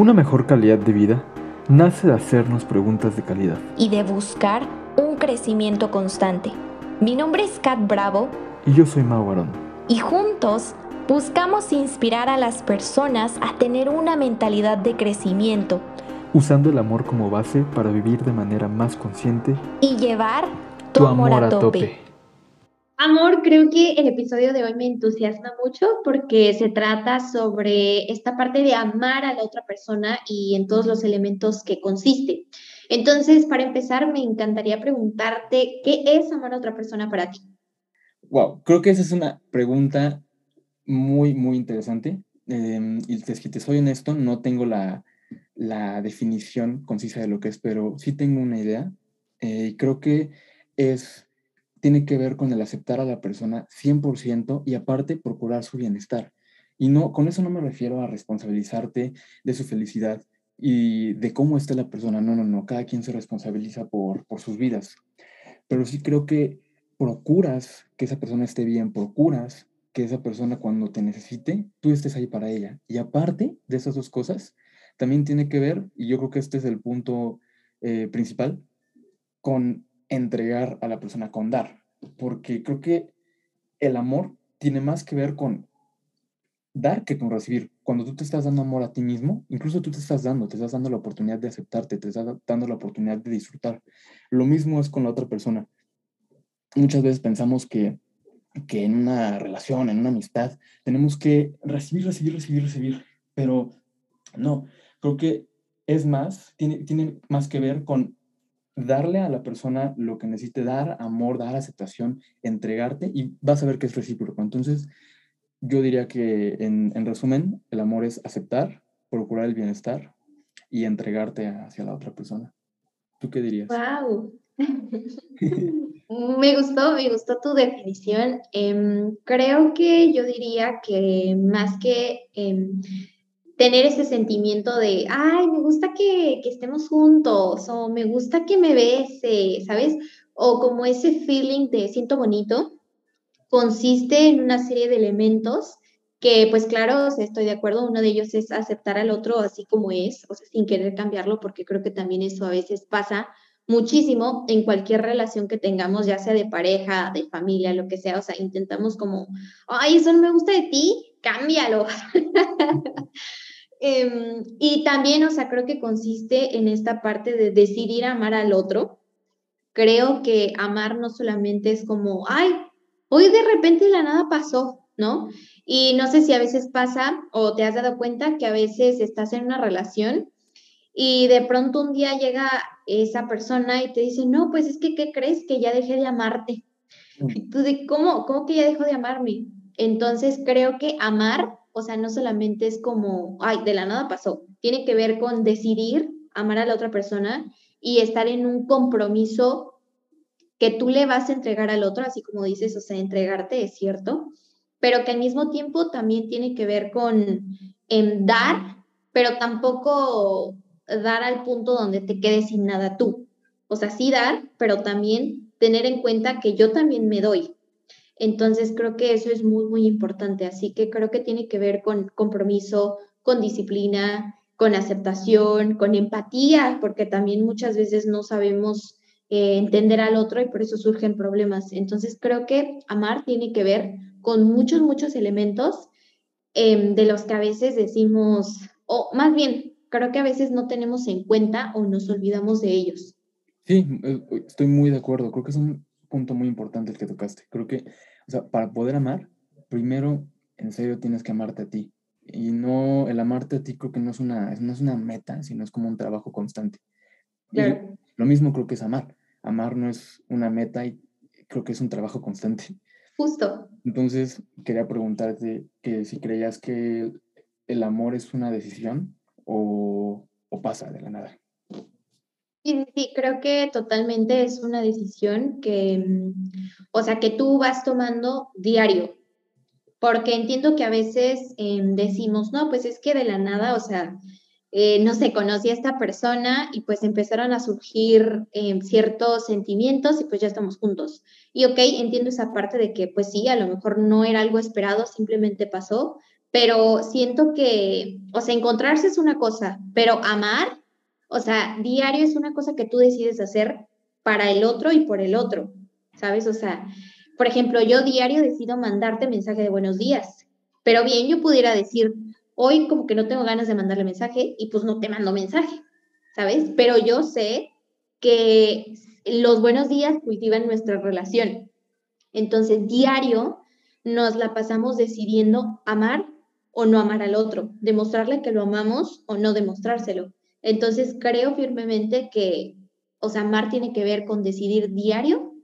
Una mejor calidad de vida nace de hacernos preguntas de calidad. y de buscar un crecimiento constante. Mi nombre es Kat Bravo Y yo soy Mau Arón. y juntos buscamos inspirar a las personas a tener una mentalidad de crecimiento usando el amor como base para vivir de manera más consciente y llevar tu, amor, a tope. Amor, creo que el episodio de hoy me entusiasma mucho porque se trata sobre esta parte de amar a la otra persona y en todos los elementos que consiste. Entonces, para empezar, me encantaría preguntarte, ¿qué es amar a otra persona para ti? Wow, creo que esa es una pregunta muy, muy interesante. Eh, y si te soy honesto, no tengo la, la definición concisa de lo que es, pero sí tengo una idea. eh, y creo que es, tiene que ver con el aceptar a la persona 100% y aparte procurar su bienestar. Y no, con eso no me refiero a responsabilizarte de su felicidad y de cómo está la persona. No, no, no. Cada quien se responsabiliza por, por sus vidas. Pero sí creo que procuras que esa persona esté bien, procuras que esa persona cuando te necesite, tú estés ahí para ella. Y aparte de esas dos cosas, también tiene que ver, y yo creo que este es el punto eh, principal, con entregar a la persona, con dar. Porque creo que el amor tiene más que ver con dar que con recibir. Cuando tú te estás dando amor a ti mismo, incluso tú te estás dando, te estás dando la oportunidad de aceptarte, te estás dando la oportunidad de disfrutar. Lo mismo es con la otra persona. Muchas veces pensamos que, que en una relación, en una amistad, tenemos que recibir, recibir, recibir, recibir, pero no, creo que es más, tiene, tiene más que ver con darle a la persona lo que necesite, dar amor, dar aceptación, entregarte y vas a ver que es recíproco. Entonces, yo diría que en, en resumen, el amor es aceptar, procurar el bienestar y entregarte hacia la otra persona. ¿Tú qué dirías? ¡Wow! me gustó, me gustó tu definición. Em, creo que yo diría que más que em, tener ese sentimiento de, ay, me gusta que, que estemos juntos o me gusta que me bese, ¿sabes? O como ese feeling de siento bonito, consiste en una serie de elementos que, pues claro, o sea, estoy de acuerdo, uno de ellos es aceptar al otro así como es, o sea, sin querer cambiarlo, porque creo que también eso a veces pasa muchísimo en cualquier relación que tengamos, ya sea de pareja, de familia, lo que sea, o sea, intentamos como, ay, eso no me gusta de ti, cámbialo. Em, y también, o sea, creo que consiste en esta parte de decidir amar al otro. Creo que amar no solamente es como, ay, hoy de repente la nada pasó, ¿no? Y no sé si a veces pasa o te has dado cuenta que a veces estás en una relación y de pronto un día llega esa persona y te dice, no, pues es que, ¿qué crees? Que ya dejé de amarte. Y tú de, ¿cómo? ¿Cómo que ya dejó de amarme? Entonces creo que amar, o sea, no solamente es como, ay, de la nada pasó, tiene que ver con decidir amar a la otra persona y estar en un compromiso que tú le vas a entregar al otro, así como dices, o sea, entregarte es cierto, pero que al mismo tiempo también tiene que ver con dar, pero tampoco dar al punto donde te quedes sin nada tú. O sea, sí dar, pero también tener en cuenta que yo también me doy. Entonces creo que eso es muy, muy importante. Así que creo que tiene que ver con compromiso, con disciplina, con aceptación, con empatía, porque también muchas veces no sabemos eh, entender al otro y por eso surgen problemas. Entonces creo que amar tiene que ver con muchos, muchos elementos eh, de los que a veces decimos, o más bien, creo que a veces no tenemos en cuenta o nos olvidamos de ellos. Sí, eh, estoy muy de acuerdo. Creo que es un punto muy importante el que tocaste. Creo que, o sea, para poder amar, primero, en serio, tienes que amarte a ti. Y no, el amarte a ti creo que no es una, no es una meta, sino es como un trabajo constante. Y Claro. lo mismo creo que es amar. Amar no es una meta y creo que es un trabajo constante. Justo. Entonces, quería preguntarte que si creías que el amor es una decisión o, o pasa de la nada. Sí, sí, creo que totalmente es una decisión que, mm, o sea, que tú vas tomando diario, porque entiendo que a veces em, decimos, no, pues es que de la nada, o sea, eh, no sé, conocí a esta persona y pues empezaron a surgir em, ciertos sentimientos y pues ya estamos juntos. Y ok, entiendo esa parte de que pues sí, a lo mejor no era algo esperado, simplemente pasó, pero siento que, o sea, encontrarse es una cosa, pero amar, o sea, diario es una cosa que tú decides hacer para el otro y por el otro, ¿sabes? O sea, por ejemplo, yo diario decido mandarte mensaje de buenos días, pero bien yo pudiera decir, hoy como que no tengo ganas de mandarle mensaje y pues no te mando mensaje, ¿sabes? Pero yo sé que los buenos días cultivan nuestra relación. Entonces, diario nos la pasamos decidiendo amar o no amar al otro, demostrarle que lo amamos o no demostrárselo. Entonces, creo firmemente que, o sea, amar tiene que ver con decidir diario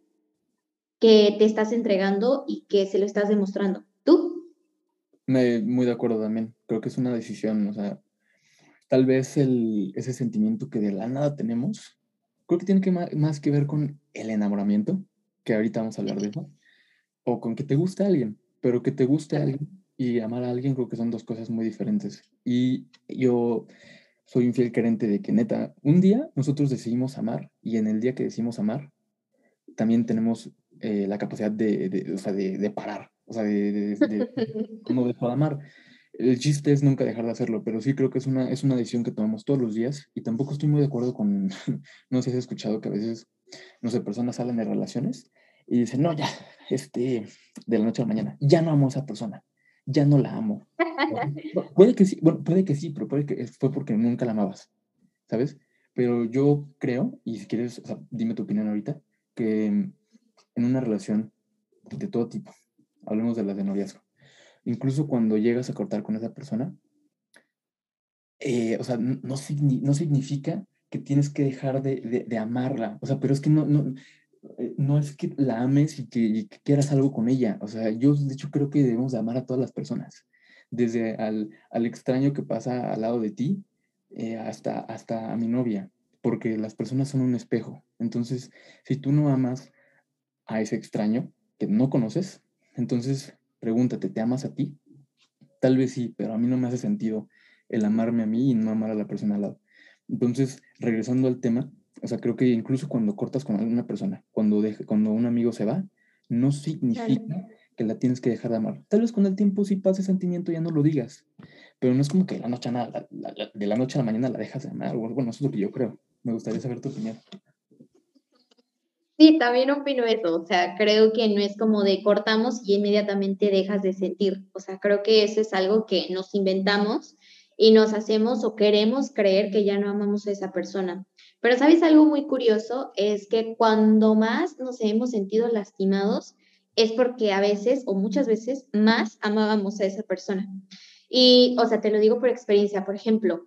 que te estás entregando y que se lo estás demostrando. ¿Tú? Me, muy de acuerdo también. Creo que es una decisión, o sea, tal vez el, ese sentimiento que de la nada tenemos, creo que tiene que más, que ver con el enamoramiento, que ahorita vamos a hablar de eso, o con que te guste alguien, pero que te guste alguien y amar a alguien creo que son dos cosas muy diferentes. Y yo soy un fiel creyente de que neta, un día nosotros decidimos amar y en el día que decidimos amar, también tenemos eh, la capacidad de, de, o sea, de, de, parar, o sea, de, de no dejar de amar. El chiste es nunca dejar de hacerlo, pero sí creo que es una, es una decisión que tomamos todos los días y tampoco estoy muy de acuerdo con, no sé si has escuchado que a veces, no sé, personas salen de relaciones y dicen, no, ya, este, de la noche a la mañana, ya no amo a esa persona, ya no la amo. puede que sí, bueno, puede que sí, pero puede que fue porque nunca la amabas, ¿sabes? Pero yo creo, y si quieres, o sea, dime tu opinión ahorita, que en una relación de todo tipo, hablemos de la de noviazgo, incluso cuando llegas a cortar con esa persona, eh, o sea, no, no, significa que tienes que dejar de, de, de, amarla, o sea, pero es que no, no, no es que la ames y que, quieras algo con ella. O sea, yo de hecho creo que debemos de amar a todas las personas, desde al, al extraño que pasa al lado de ti eh, hasta, hasta a mi novia, porque las personas son un espejo. Entonces, si tú no amas a ese extraño que no conoces, entonces pregúntate, ¿te amas a ti? Tal vez sí, pero a mí no me hace sentido el amarme a mí y no amar a la persona al lado. Entonces, regresando al tema, o sea, creo que incluso cuando cortas con alguna persona, cuando, cuando un amigo se va, no significa que la tienes que dejar de amar. Tal vez con el tiempo si pasa ese sentimiento ya no lo digas, pero no es como que la noche a de la noche a la mañana la dejas de amar. Bueno, eso es lo que yo creo. Me gustaría saber tu opinión. Sí, también opino eso. O sea, creo que no es como de cortamos y inmediatamente dejas de sentir. O sea, creo que eso es algo que nos inventamos y nos hacemos o queremos creer que ya no amamos a esa persona. Pero sabes algo muy curioso, es que cuando más nos hemos sentido lastimados es porque a veces o muchas veces más amábamos a esa persona. Y, o sea, te lo digo por experiencia, por ejemplo,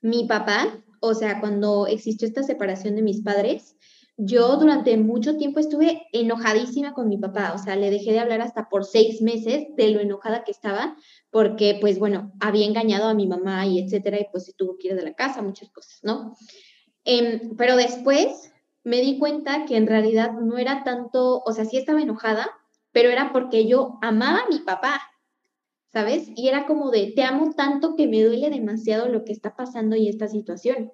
mi papá, o sea, cuando existió esta separación de mis padres, yo durante mucho tiempo estuve enojadísima con mi papá, o sea, le dejé de hablar hasta por seis meses de lo enojada que estaba, porque pues bueno, había engañado a mi mamá y etcétera, y pues se tuvo que ir de la casa, muchas cosas, ¿no? Eh, pero después me di cuenta que en realidad no era tanto, o sea, sí estaba enojada, pero era porque yo amaba a mi papá, ¿sabes? Y era como de, te amo tanto que me duele demasiado lo que está pasando y esta situación.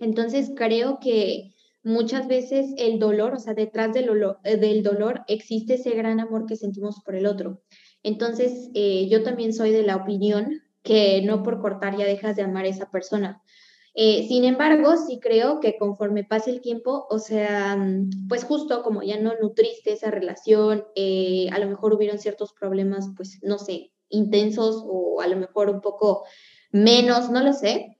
Entonces creo que muchas veces el dolor, o sea, detrás del, eh, del dolor existe ese gran amor que sentimos por el otro. Entonces, eh, yo también soy de la opinión que no por cortar ya dejas de amar a esa persona. Eh, sin embargo, sí creo que conforme pase el tiempo, o sea, mm, pues justo como ya no nutriste esa relación, eh, a lo mejor hubieron ciertos problemas, pues no sé, intensos o a lo mejor un poco menos, no lo sé,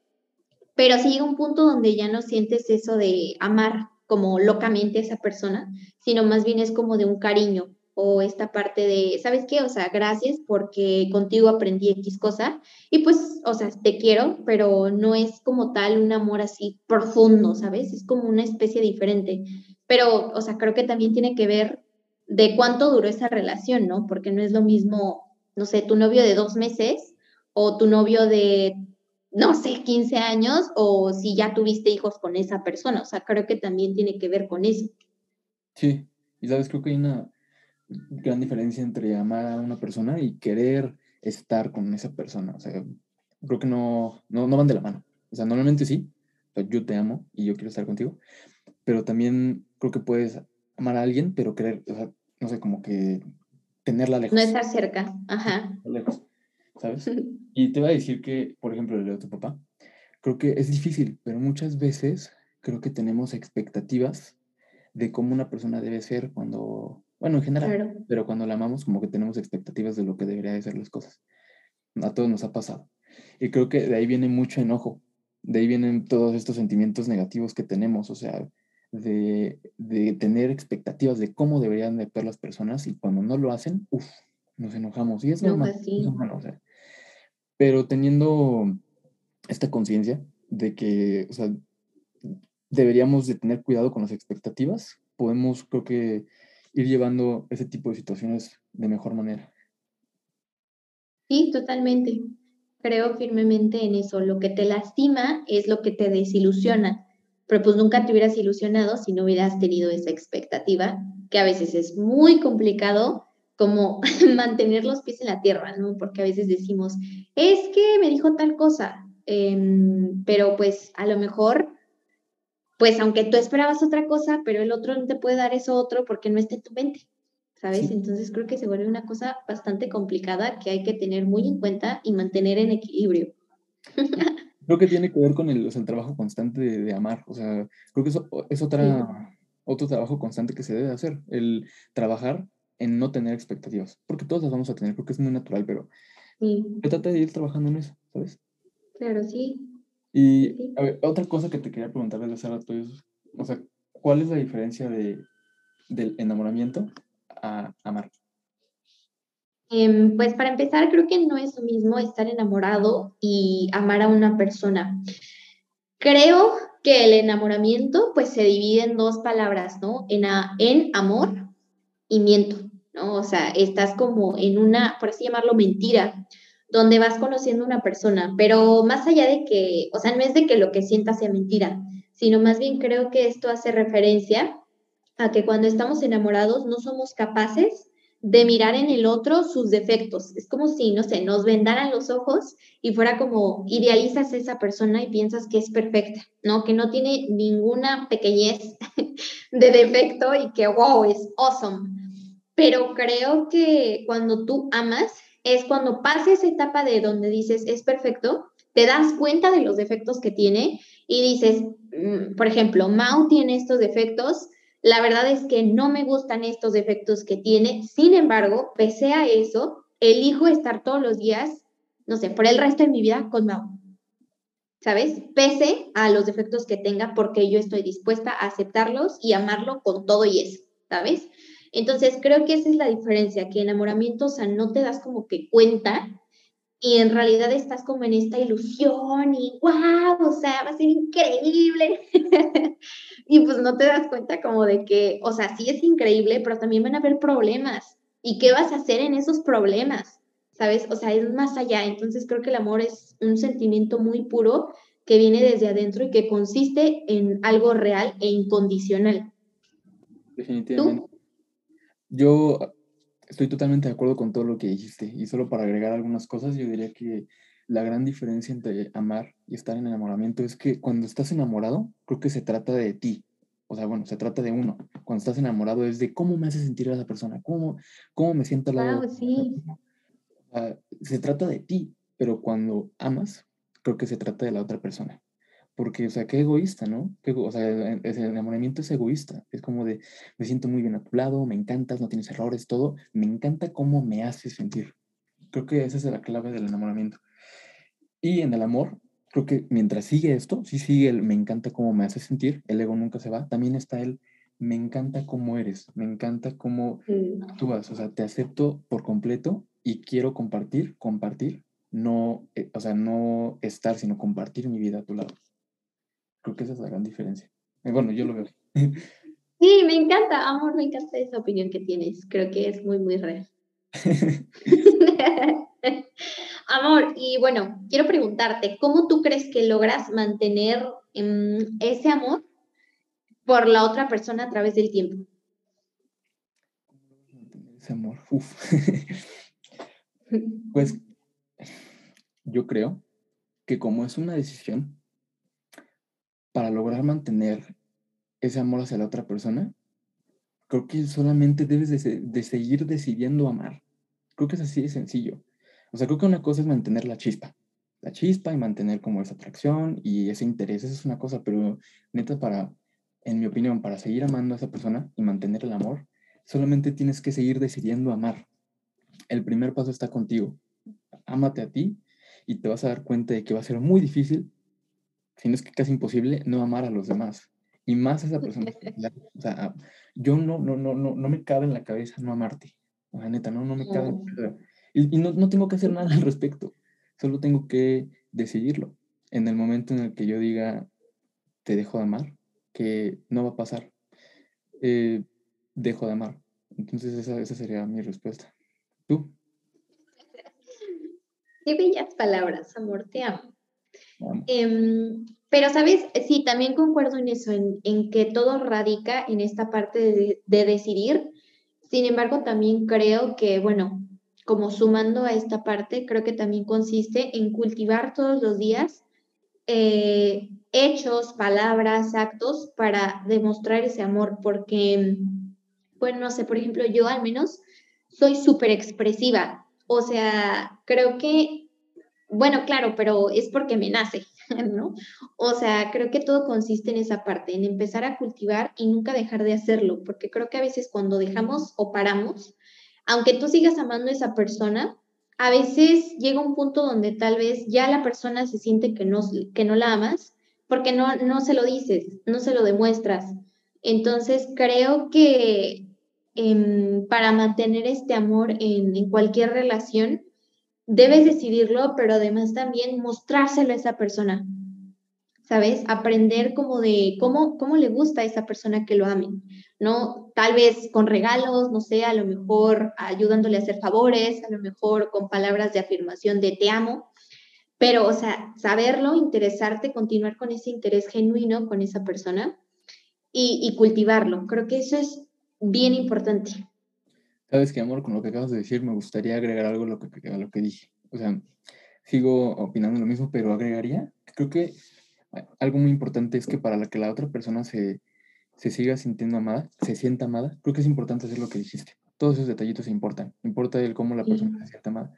pero sí llega un punto donde ya no sientes eso de amar como locamente a esa persona, sino más bien es como de un cariño, o esta parte de, ¿sabes qué? O sea, gracias porque contigo aprendí X cosa y pues, o sea, te quiero, pero no es como tal un amor así profundo, ¿sabes? Es como una especie diferente. Pero, o sea, creo que también tiene que ver de cuánto duró esa relación, ¿no? Porque no es lo mismo, no sé, tu novio de dos meses o tu novio de, no sé, 15 años o si ya tuviste hijos con esa persona. O sea, creo que también tiene que ver con eso. Sí, y sabes, creo que hay una gran diferencia entre amar a una persona y querer estar con esa persona. O sea, creo que no, no, no van de la mano. O sea, normalmente sí, yo te amo y yo quiero estar contigo, pero también creo que puedes amar a alguien, pero querer, o sea, no sé, como que tenerla lejos. No estar cerca, ajá. Lejos. ¿sabes? Y te voy a decir que, por ejemplo, el de tu papá, creo que es difícil, pero muchas veces creo que tenemos expectativas de cómo una persona debe ser cuando, bueno, en general, pero cuando la amamos como que tenemos expectativas de lo que debería de ser las cosas. A todos nos ha pasado. Y creo que de ahí viene mucho enojo, de ahí vienen todos estos sentimientos negativos que tenemos, o sea, de, de tener expectativas de cómo deberían de actuar las personas y cuando no lo hacen, uff, nos enojamos. Y es normal. Pues pero teniendo esta conciencia de que, o sea, deberíamos de tener cuidado con las expectativas, podemos, creo que, ir llevando ese tipo de situaciones de mejor manera. Sí, totalmente. Creo firmemente en eso. Lo que te lastima es lo que te desilusiona. Pero pues nunca te hubieras ilusionado si no hubieras tenido esa expectativa, que a veces es muy complicado como mantener los pies en la tierra, ¿no? Porque a veces decimos, es que me dijo tal cosa, em, pero pues a lo mejor, pues aunque tú esperabas otra cosa, pero el otro no te puede dar eso otro porque no está en tu mente, ¿sabes? Entonces creo que se vuelve una cosa bastante complicada que hay que tener muy en cuenta y mantener en equilibrio. Creo que tiene que ver con el, trabajo constante de, amar, o sea, creo que eso es otra... Otro trabajo constante que se debe hacer, el trabajar en no tener expectativas, porque todos las vamos a tener, creo que es muy natural, pero sí. trata de ir trabajando en eso, ¿sabes? Claro, sí. Y ver, otra cosa que te quería preguntar desde hace rato es, o sea, ¿cuál es la diferencia de, del enamoramiento a amar? Em, pues para empezar, creo que no es lo mismo estar enamorado y amar a una persona. Creo que el enamoramiento pues se divide en dos palabras, ¿no? En, en amor y miento, ¿no? O sea, estás como en una, por así llamarlo, mentira, donde vas conociendo a una persona, pero más allá de que, o sea, no es de que lo que sientas sea mentira, sino más bien creo que esto hace referencia a que cuando estamos enamorados no somos capaces de mirar en el otro sus defectos. Es como si, no sé, nos vendaran los ojos y fuera como idealizas a esa persona y piensas que es perfecta, ¿no? Que no tiene ninguna pequeñez de defecto y que, wow, es awesome. Pero creo que cuando tú amas es cuando pasa esa etapa de donde dices es perfecto, te das cuenta de los defectos que tiene y dices, mm, por ejemplo, Mau tiene estos defectos, la verdad es que no me gustan estos defectos que tiene. Sin embargo, pese a eso, elijo estar todos los días, no sé, por el resto de mi vida con Mau. ¿Sabes? Pese a los defectos que tenga, porque yo estoy dispuesta a aceptarlos y amarlo con todo y eso, ¿sabes? Entonces, creo que esa es la diferencia, que enamoramiento, o sea, no te das como que cuenta y en realidad estás como en esta ilusión y wow, o sea, va a ser increíble. y pues no te das cuenta como de que, o sea, sí es increíble, pero también van a haber problemas. ¿Y qué vas a hacer en esos problemas? ¿Sabes? O sea, es más allá. Entonces creo que el amor es un sentimiento muy puro que viene desde adentro y que consiste en algo real e incondicional. Definitivamente. Yo Estoy totalmente de acuerdo con todo lo que dijiste y solo para agregar algunas cosas, yo diría que la gran diferencia entre amar y estar en enamoramiento es que cuando estás enamorado, creo que se trata de ti. O sea, bueno, se trata de uno. Cuando estás enamorado es de cómo me hace sentir a esa persona, cómo, cómo me siento al lado. sí. se trata de ti, pero cuando amas, creo que se trata de la otra persona. Porque, o sea, qué egoísta, ¿no? o sea, el, enamoramiento es egoísta. Es como de, me siento muy bien a tu lado, me encantas, no tienes errores, todo. Me encanta cómo me haces sentir. Creo que esa es la clave del enamoramiento. Y en el amor, creo que mientras sigue esto, sí sigue el me encanta cómo me haces sentir, el ego nunca se va, también está el me encanta cómo eres, me encanta cómo actúas, o sea, te acepto por completo y quiero compartir, compartir, no, eh, o sea, no estar, sino compartir mi vida a tu lado. Creo que esa es la gran diferencia. Eh, bueno, yo lo veo. Sí, me encanta, amor, me encanta esa opinión que tienes. Creo que es muy, muy real. amor, y bueno, quiero preguntarte, ¿cómo tú crees que logras mantener em, ese amor por la otra persona a través del tiempo? Ese amor, Uf. pues yo creo que como es una decisión, para lograr mantener ese amor hacia la otra persona, creo que solamente debes de, seguir decidiendo amar. Creo que es así de sencillo. O sea, creo que una cosa es mantener la chispa, la chispa y mantener como esa atracción y ese interés, esa es una cosa, pero neta para, en mi opinión, para seguir amando a esa persona y mantener el amor, solamente tienes que seguir decidiendo amar. El primer paso está contigo. Ámate a ti y te vas a dar cuenta de que va a ser muy difícil, si no es que casi imposible, no amar a los demás. Y más a esa persona. o sea, yo no, no, no, no, no me cabe en la cabeza no amarte. O sea, neta, no, no me cabe. Y, y no, no tengo que hacer nada al respecto. Solo tengo que decidirlo. En el momento en el que yo diga, te dejo de amar, que no va a pasar, eh, dejo de amar. Entonces esa, esa sería mi respuesta. ¿Tú? Qué bellas palabras, amor, te amo. Em, pero, ¿sabes? Sí, también concuerdo en eso, en, que todo radica en esta parte de, de, decidir. Sin embargo, también creo que, bueno, como sumando a esta parte, creo que también consiste en cultivar todos los días eh, hechos, palabras, actos para demostrar ese amor, porque, bueno, no sé, por ejemplo, yo al menos soy súper expresiva, o sea, creo que, bueno, claro, pero es porque me nace, ¿no? O sea, creo que todo consiste en esa parte, en empezar a cultivar y nunca dejar de hacerlo, porque creo que a veces cuando dejamos o paramos, aunque tú sigas amando a esa persona, a veces llega un punto donde tal vez ya la persona se siente que no, que no la amas porque no, no se lo dices, no se lo demuestras. Entonces creo que em, para mantener este amor en, en cualquier relación, debes decidirlo, pero además también mostrárselo a esa persona. ¿sabes? Aprender como de cómo, cómo le gusta a esa persona que lo amen, ¿no? Tal vez con regalos, no sé, a lo mejor ayudándole a hacer favores, a lo mejor con palabras de afirmación de te amo, pero, o sea, saberlo, interesarte, continuar con ese interés genuino con esa persona y, cultivarlo. Creo que eso es bien importante. Sabes que, amor, con lo que acabas de decir, me gustaría agregar algo a lo que, a lo que dije. O sea, sigo opinando lo mismo, pero agregaría, creo que algo muy importante es que para la que la otra persona se, se siga sintiendo amada, se sienta amada, creo que es importante hacer lo que dijiste. Todos esos detallitos importan. Importa el cómo la persona se siente amada.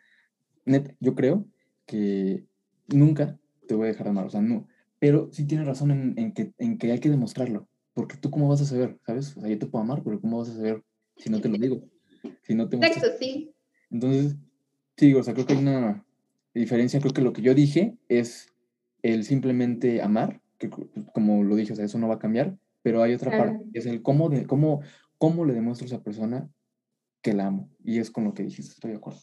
Net, yo creo que nunca te voy a dejar de amar, o sea, no. Pero sí tienes razón en, en, que, en que hay que demostrarlo. Porque tú cómo vas a saber, ¿sabes? O sea, yo te puedo amar, pero ¿cómo vas a saber si no te lo digo? Si no te Exacto, sí. Entonces, sí, o sea, creo que hay una diferencia. Creo que lo que yo dije es el simplemente amar, que como lo dije, o sea, eso no va a cambiar, pero hay otra parte, que es el cómo, de, cómo, cómo le demuestro a esa persona que la amo. Y es con lo que dijiste, estoy de acuerdo.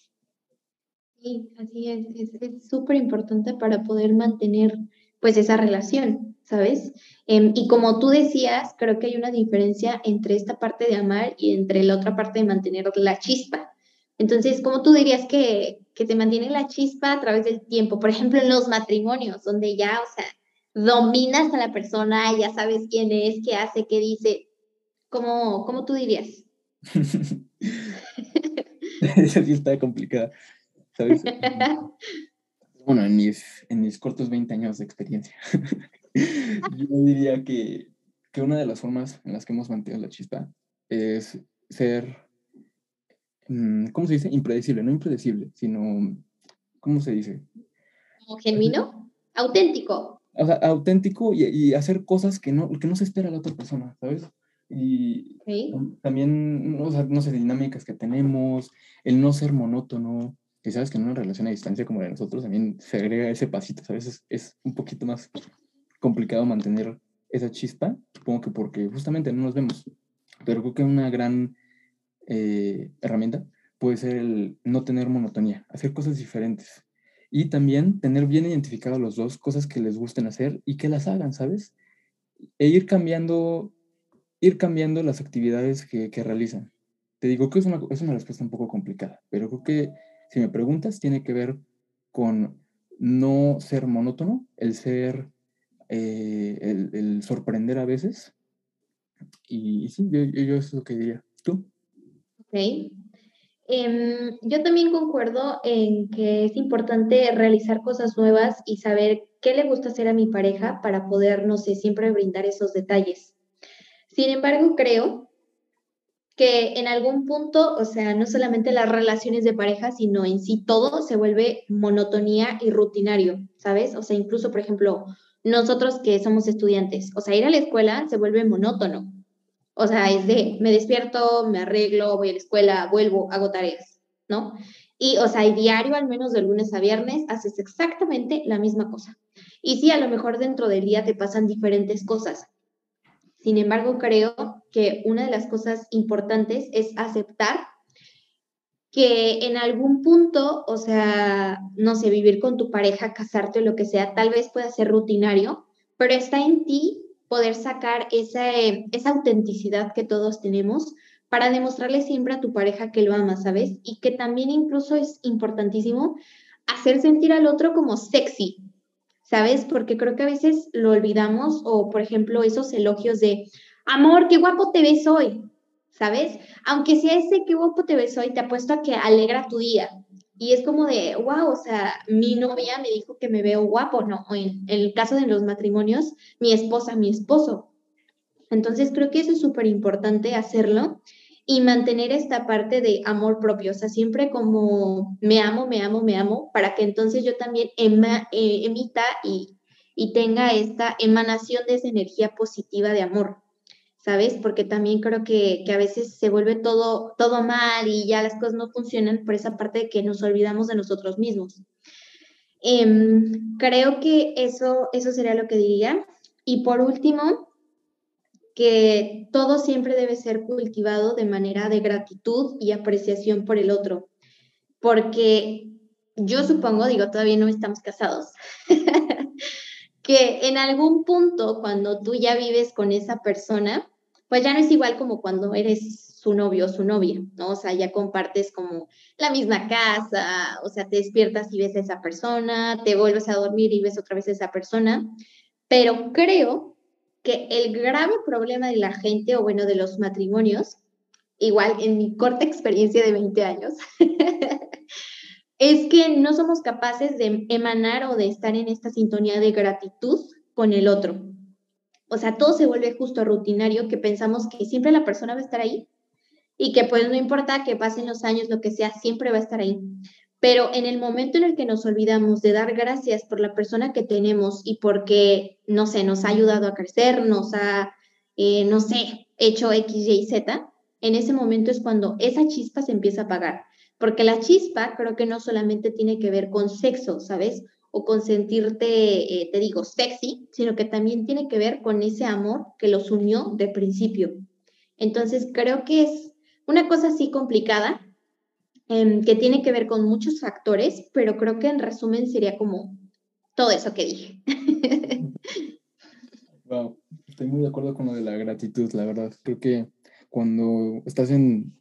Sí, así es, es súper importante para poder mantener pues esa relación, ¿sabes? Em, y como tú decías, creo que hay una diferencia entre esta parte de amar y entre la otra parte de mantener la chispa. Entonces, ¿cómo tú dirías que, que se mantiene la chispa a través del tiempo? Por ejemplo, en los matrimonios, donde ya, o sea, dominas a la persona, ya sabes quién es, qué hace, qué dice. ¿Cómo, cómo tú dirías? Esa sí está complicada, ¿sabes? bueno, en mis, en mis cortos 20 años de experiencia, yo diría que, que una de las formas en las que hemos mantenido la chispa es ser Mm, ¿cómo se dice? Impredecible, no impredecible, sino, ¿cómo se dice? ¿Como genuino? Auténtico. O sea, auténtico y, hacer cosas que no, que no se espera la otra persona, ¿sabes? Y también, o sea, no sé, dinámicas que tenemos, el no ser monótono, que sabes que en una relación a distancia como la de nosotros también se agrega ese pasito, ¿sabes? Es, es un poquito más complicado mantener esa chispa, supongo que porque justamente no nos vemos, pero creo que una gran eh, herramienta puede ser el no tener monotonía, hacer cosas diferentes. Y también tener bien identificados los dos cosas que les gusten hacer y que las hagan, ¿sabes? E ir cambiando, ir cambiando las actividades que, que realizan. Te digo que es una, es una respuesta un poco complicada, pero creo que si me preguntas, tiene que ver con no ser monótono, el ser, eh, el, el, sorprender a veces. Y, sí, yo, yo, eso es lo que diría. ¿Tú? Em, yo también concuerdo en que es importante realizar cosas nuevas y saber qué le gusta hacer a mi pareja para poder, no sé, siempre brindar esos detalles. Sin embargo, creo que en algún punto, o sea, no solamente las relaciones de pareja, sino en sí todo se vuelve monotonía y rutinario, ¿sabes? O sea, incluso, por ejemplo, nosotros que somos estudiantes, o sea, ir a la escuela se vuelve monótono. O sea, es de, me despierto, me arreglo, voy a la escuela, vuelvo, hago tareas, ¿no? Y, o sea, diario, al menos de lunes a viernes, haces exactamente la misma cosa. Y sí, a lo mejor dentro del día te pasan diferentes cosas, sin embargo, creo que una de las cosas importantes es aceptar que en algún punto, o sea, no sé, vivir con tu pareja, casarte o lo que sea, tal vez pueda ser rutinario, pero está en ti poder sacar esa, esa autenticidad que todos tenemos para demostrarle siempre a tu pareja que lo ama, ¿sabes? Y que también incluso es importantísimo hacer sentir al otro como sexy, ¿sabes? Porque creo que a veces lo olvidamos o, por ejemplo, esos elogios de, amor, qué guapo te ves hoy, ¿sabes? Aunque sea ese qué guapo te ves hoy, te apuesto a que alegra tu día. Y es como de, wow, o sea, mi novia me dijo que me veo guapo, ¿no? O en, el caso de los matrimonios, mi esposa, mi esposo. Entonces creo que eso es súper importante hacerlo y mantener esta parte de amor propio, o sea, siempre como me amo, me amo, me amo, para que entonces yo también eh, emita y, y tenga esta emanación de esa energía positiva de amor, ¿sabes? Porque también creo que, que, a veces se vuelve todo, todo mal y ya las cosas no funcionan por esa parte de que nos olvidamos de nosotros mismos. Em, creo que eso, eso sería lo que diría. Y por último, que todo siempre debe ser cultivado de manera de gratitud y apreciación por el otro, porque yo supongo, digo, todavía no estamos casados, que en algún punto cuando tú ya vives con esa persona, pues ya no es igual como cuando eres su novio o su novia, ¿no? O sea, ya compartes como la misma casa, o sea, te despiertas y ves a esa persona, te vuelves a dormir y ves otra vez a esa persona, pero creo que el grave problema de la gente, o bueno, de los matrimonios, igual en mi corta experiencia de 20 años, es que no somos capaces de emanar o de estar en esta sintonía de gratitud con el otro. O sea, todo se vuelve justo rutinario, que pensamos que siempre la persona va a estar ahí y que pues no importa que pasen los años, lo que sea, siempre va a estar ahí. Pero en el momento en el que nos olvidamos de dar gracias por la persona que tenemos y porque, no sé, nos ha ayudado a crecer, nos ha, eh, no sé, hecho X, Y, Z, en ese momento es cuando esa chispa se empieza a apagar. Porque la chispa creo que no solamente tiene que ver con sexo, ¿sabes? O con sentirte, eh, te digo, sexy, sino que también tiene que ver con ese amor que los unió de principio. Entonces creo que es una cosa así complicada, Em, que tiene que ver con muchos factores, pero creo que en resumen sería como todo eso que dije. wow, estoy muy de acuerdo con lo de la gratitud, la verdad. Creo que cuando estás en,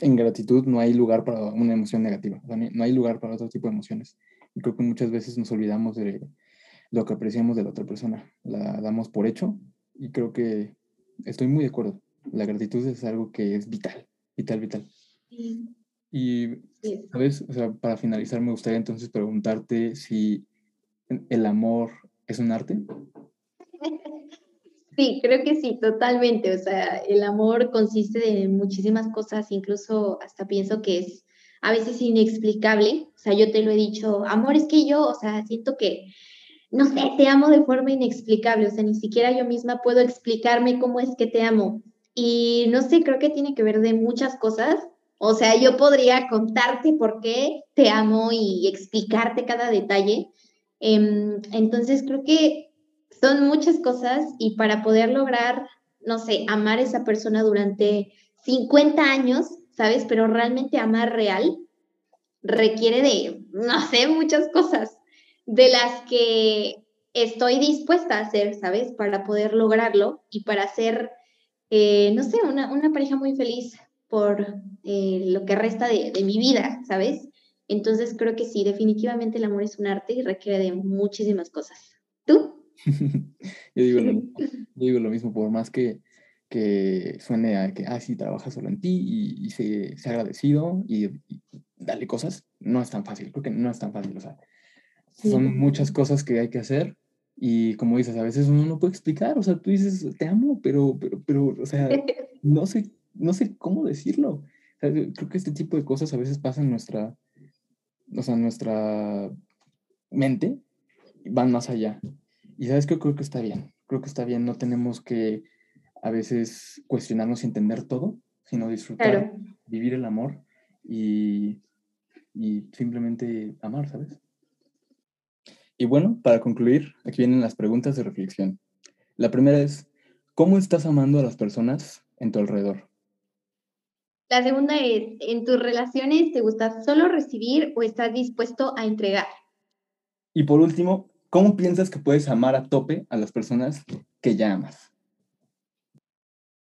en gratitud no hay lugar para una emoción negativa, no hay lugar para otro tipo de emociones. Y creo que muchas veces nos olvidamos de lo que apreciamos de la otra persona, la damos por hecho y creo que estoy muy de acuerdo. La gratitud es algo que es vital, vital, vital. Sí. Y, ¿sabes? O sea, para finalizar, me gustaría entonces preguntarte si el amor es un arte. Sí, creo que sí, totalmente. O sea, el amor consiste de muchísimas cosas, incluso hasta pienso que es a veces inexplicable. O sea, yo te lo he dicho, amor, es que yo, o sea, siento que, no sé, te amo de forma inexplicable. O sea, ni siquiera yo misma puedo explicarme cómo es que te amo. Y no sé, creo que tiene que ver de muchas cosas o sea, yo podría contarte por qué te amo y explicarte cada detalle. Em, entonces, creo que son muchas cosas y para poder lograr, no sé, amar a esa persona durante 50 años, ¿sabes? Pero realmente amar real requiere de, no sé, muchas cosas de las que estoy dispuesta a hacer, ¿sabes? Para poder lograrlo y para ser, eh, no sé, una, una pareja muy feliz por eh, lo que resta de, mi vida, ¿sabes? Entonces creo que sí, definitivamente el amor es un arte y requiere de muchísimas cosas. ¿Tú? yo, digo lo, mismo, digo lo mismo, por más que, que suene a que, ah, sí, trabaja solo en ti y, y se, se, agradecido y, y, dale cosas, no es tan fácil, creo que no es tan fácil, o sea, son muchas cosas que hay que hacer y como dices, a veces uno no puede explicar, o sea, tú dices, te amo, pero, pero, pero, o sea, no sé no sé cómo decirlo. creo que este tipo de cosas a veces pasan en nuestra, o sea, nuestra mente van más allá. Y sabes que creo que está bien. Creo que está bien. No tenemos que a veces cuestionarnos y entender todo, sino disfrutar, vivir el amor y, y simplemente amar, ¿sabes? Y bueno, para concluir, aquí vienen las preguntas de reflexión. La primera es, ¿cómo estás amando a las personas en tu alrededor? La segunda es, ¿en tus relaciones te gusta solo recibir o estás dispuesto a entregar? Y por último, ¿cómo piensas que puedes amar a tope a las personas que ya amas?